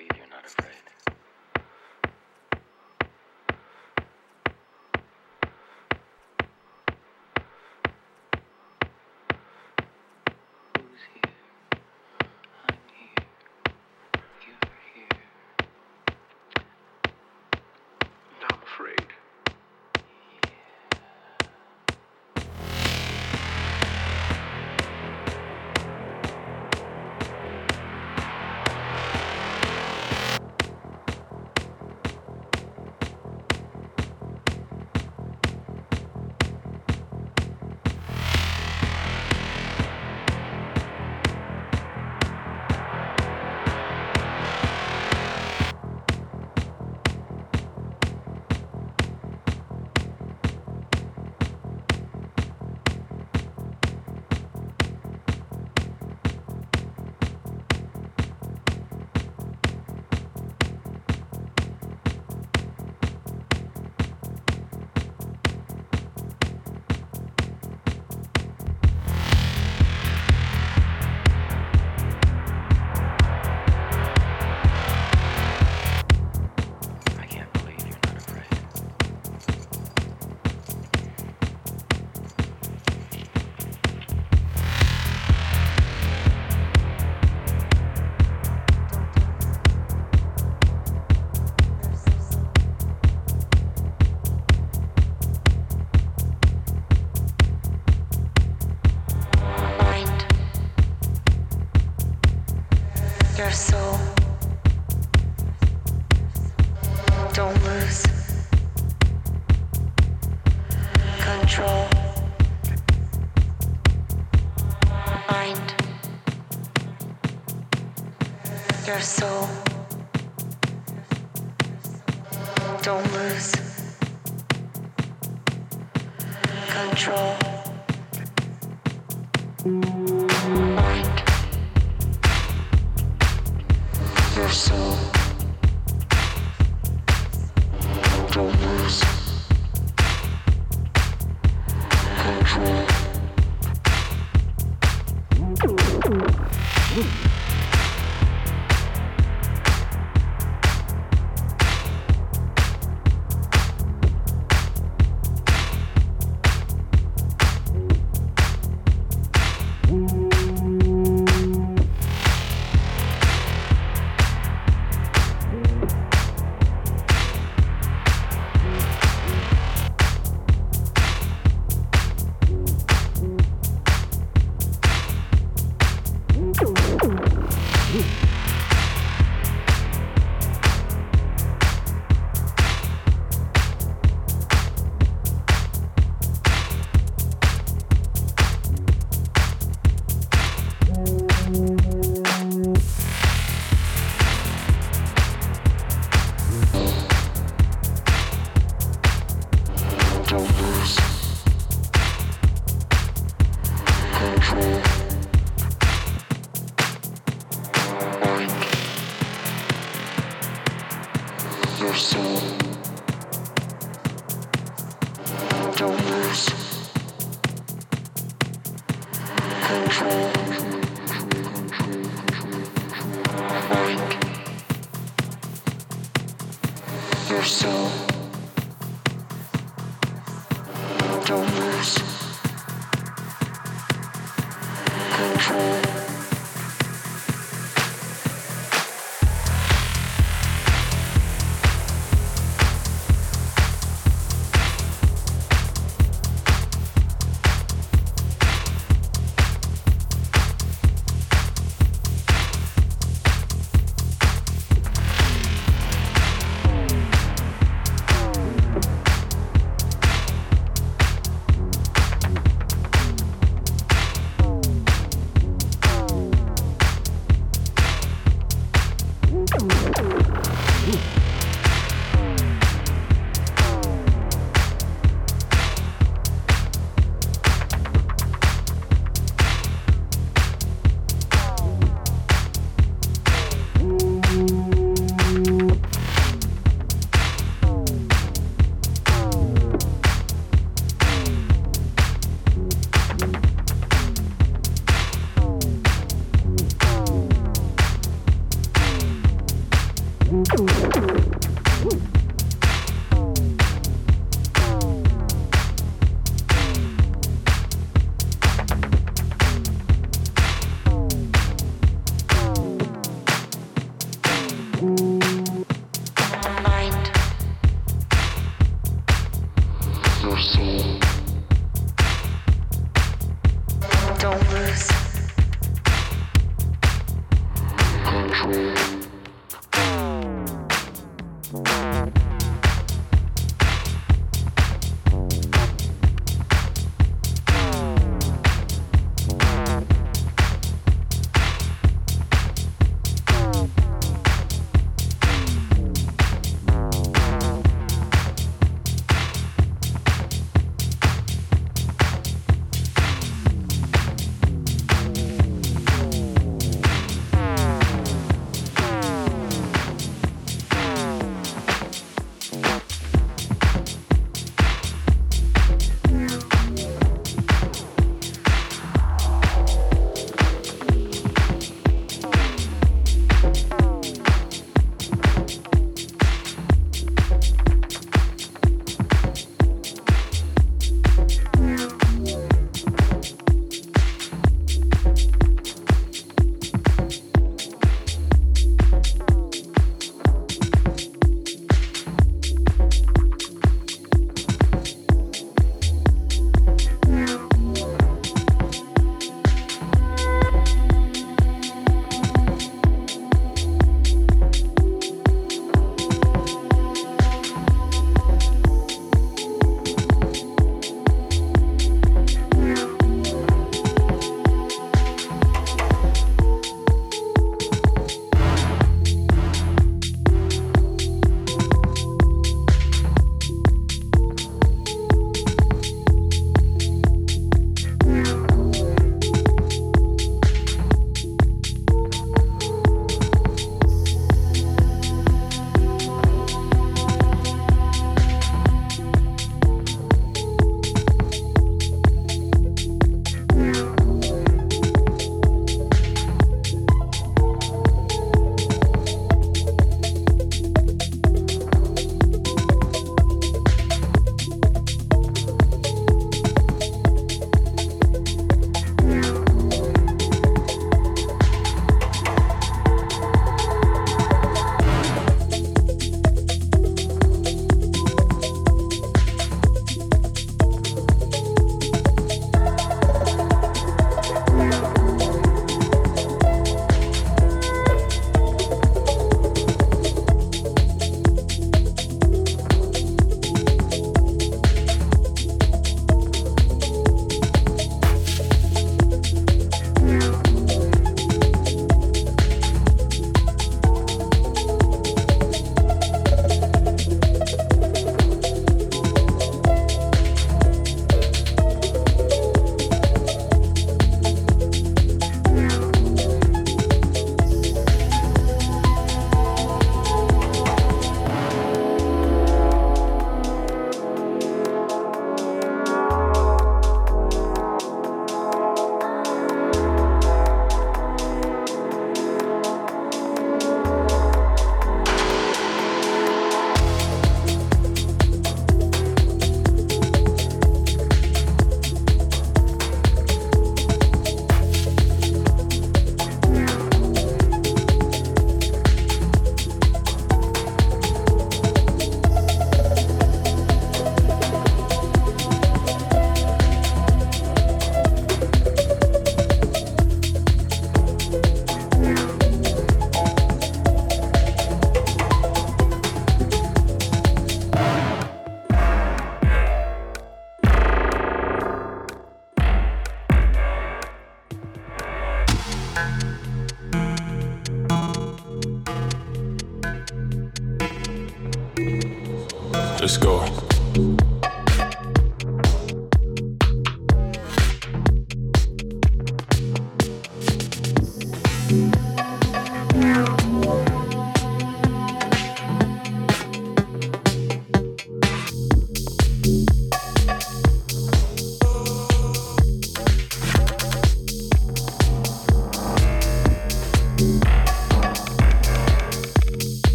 believe you're not afraid.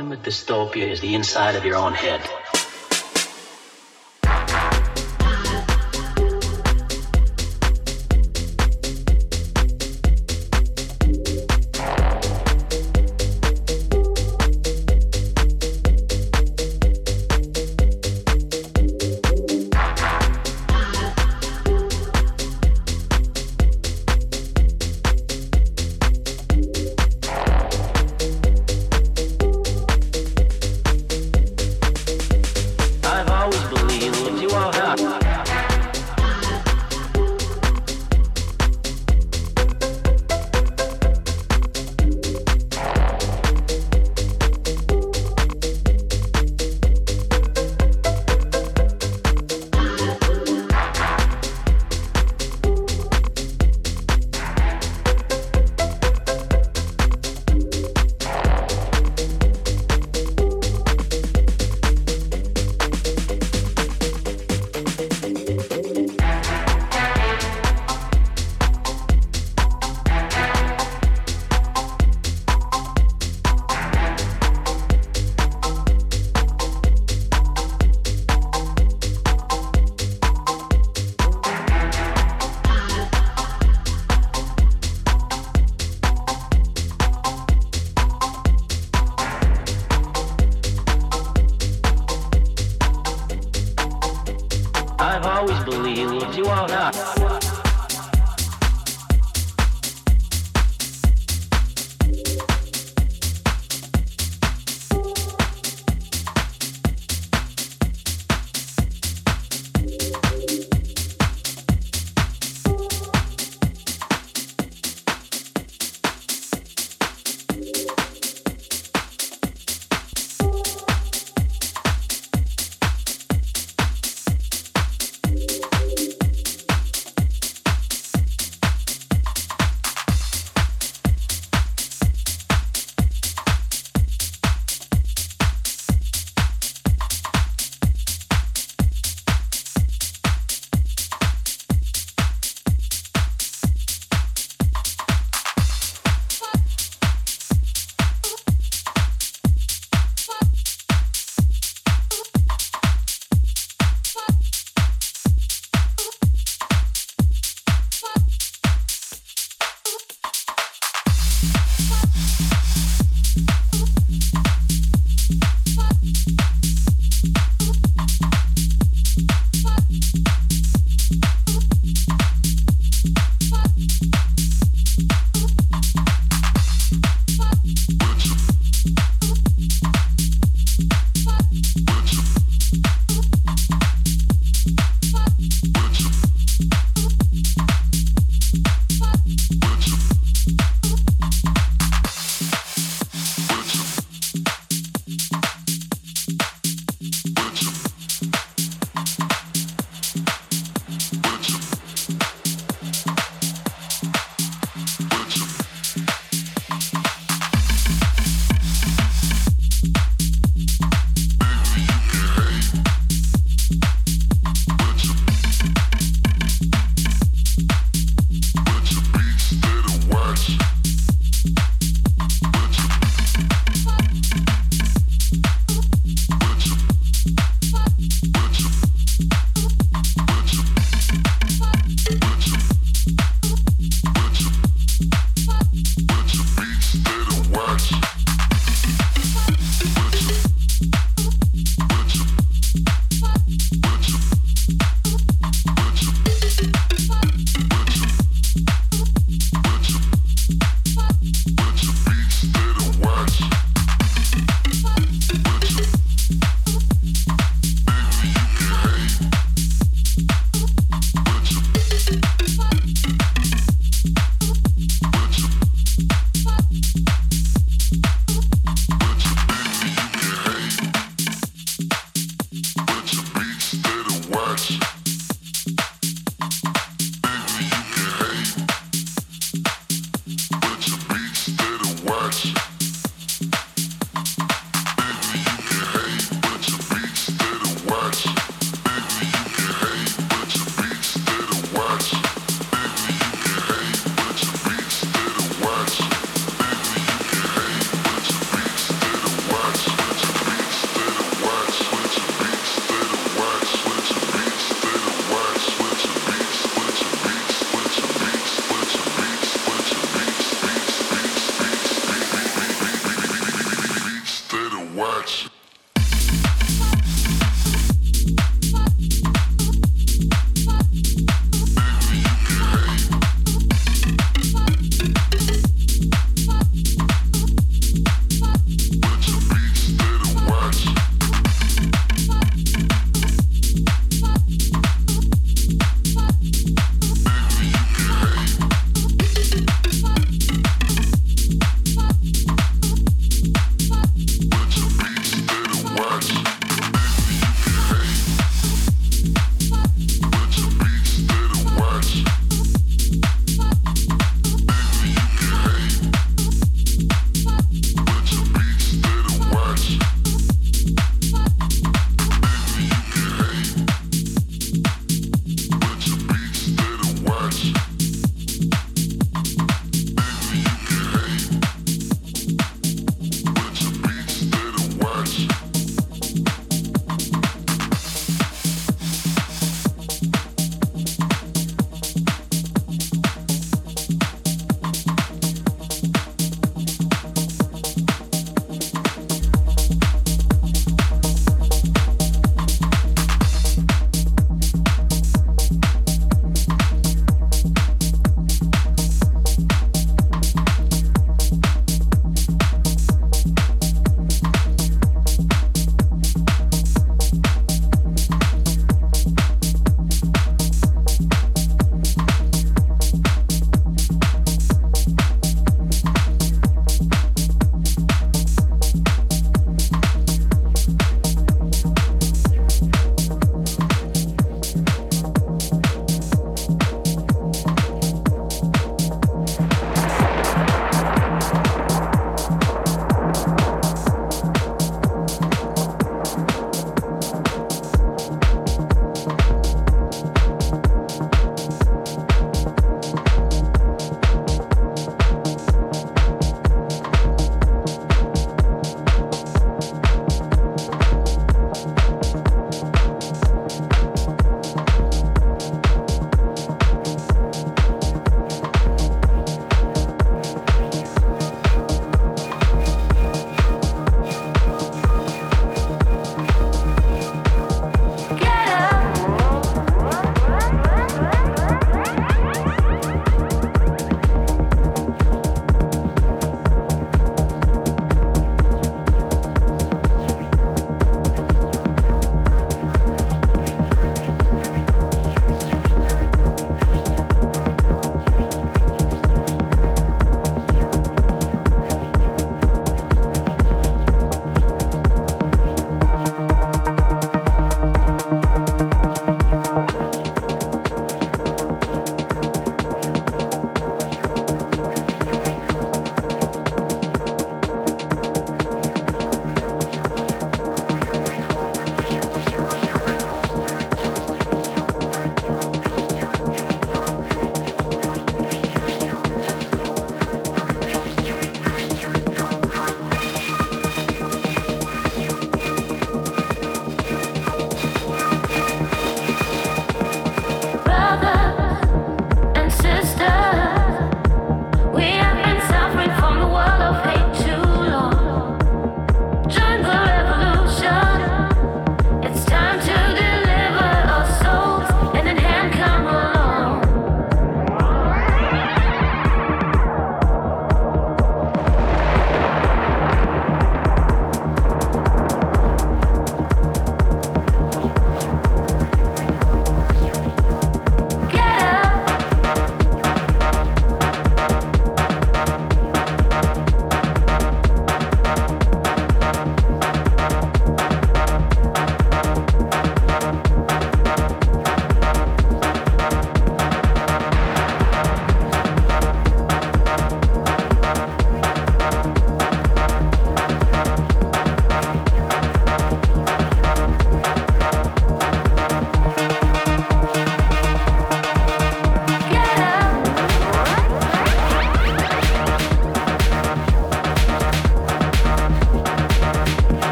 Ultimate dystopia is the inside of your own head.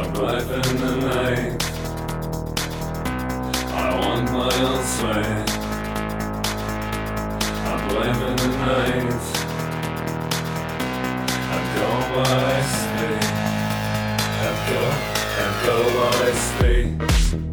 I'm life in the night. I want my own sway. I'm in the night. I go where I stay. I go, I go where I stay.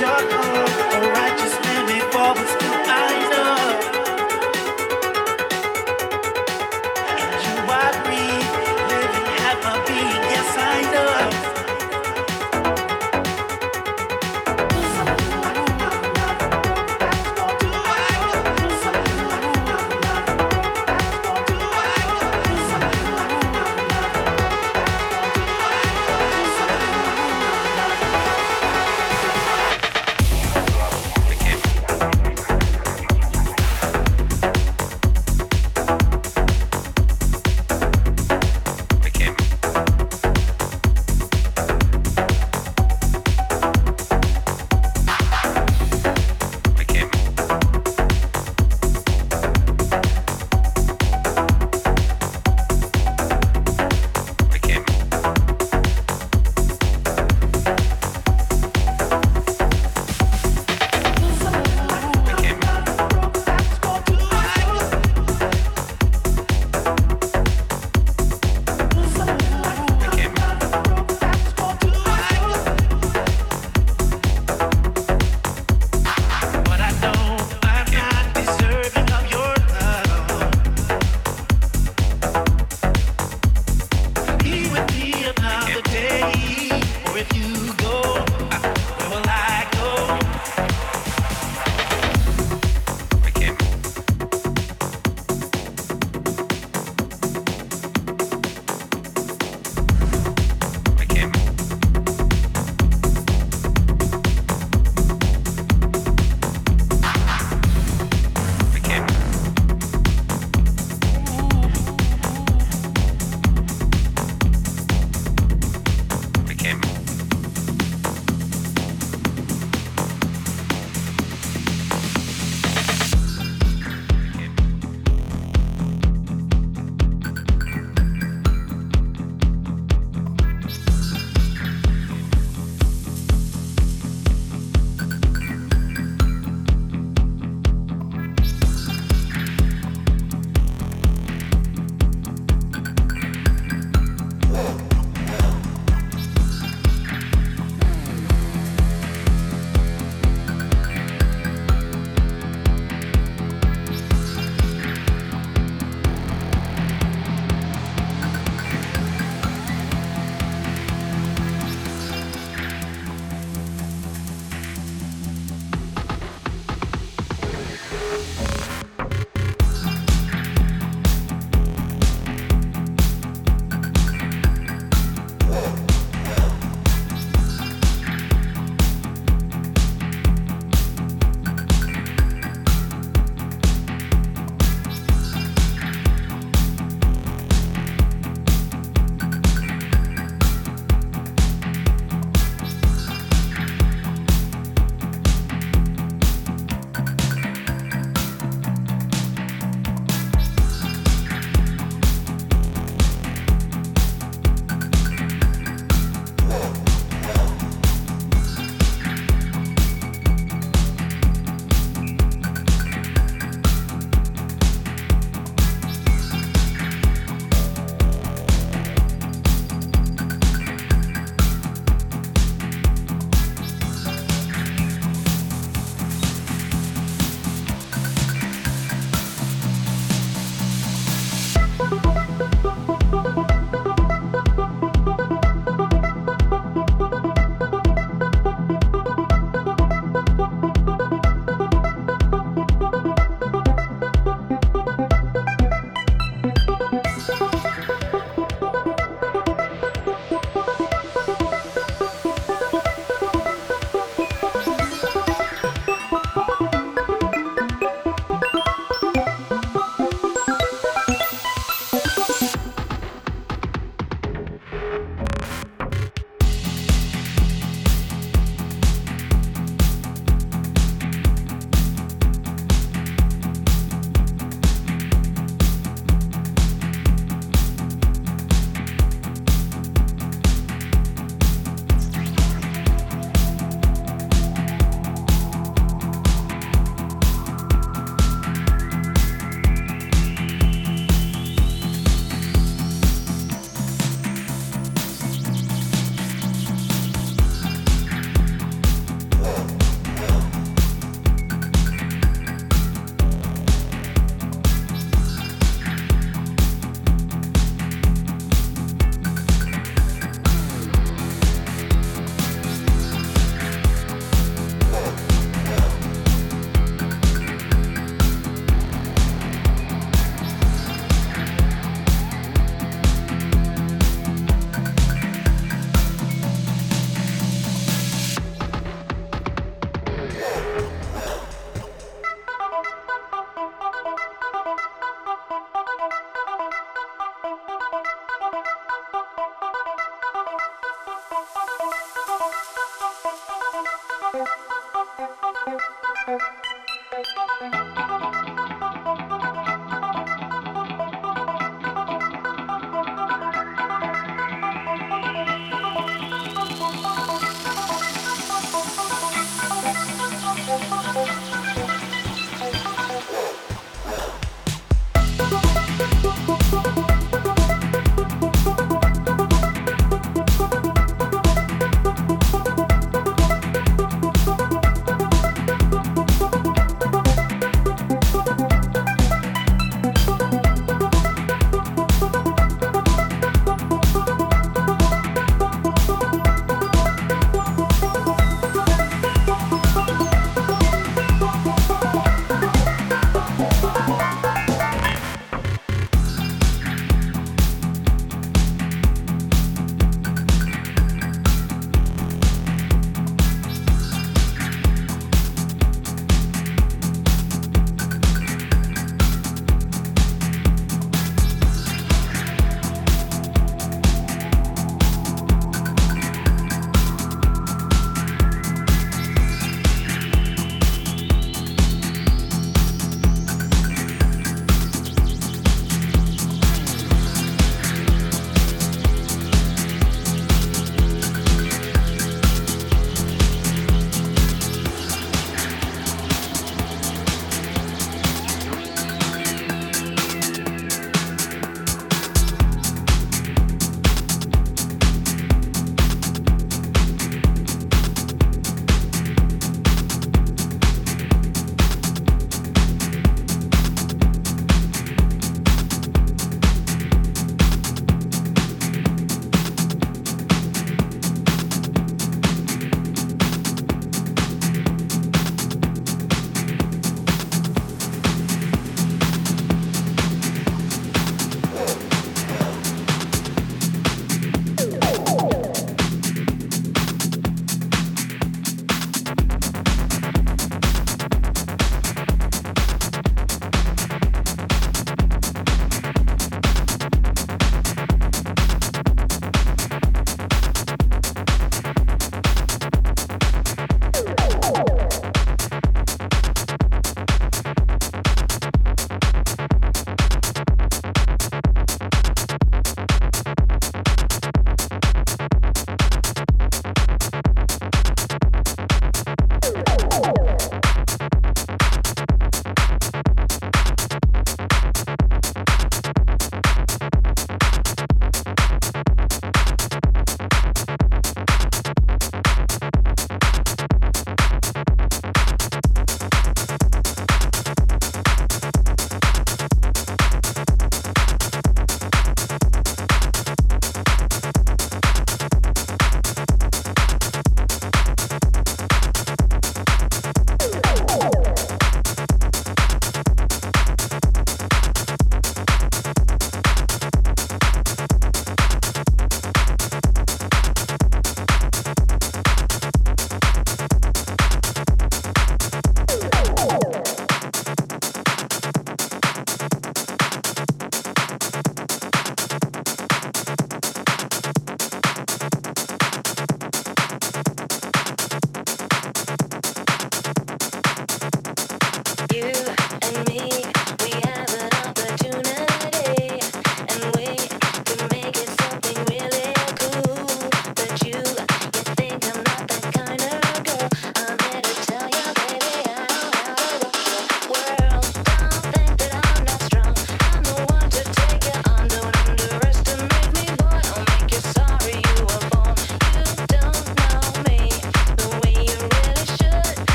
your good, a righteous man before the storm.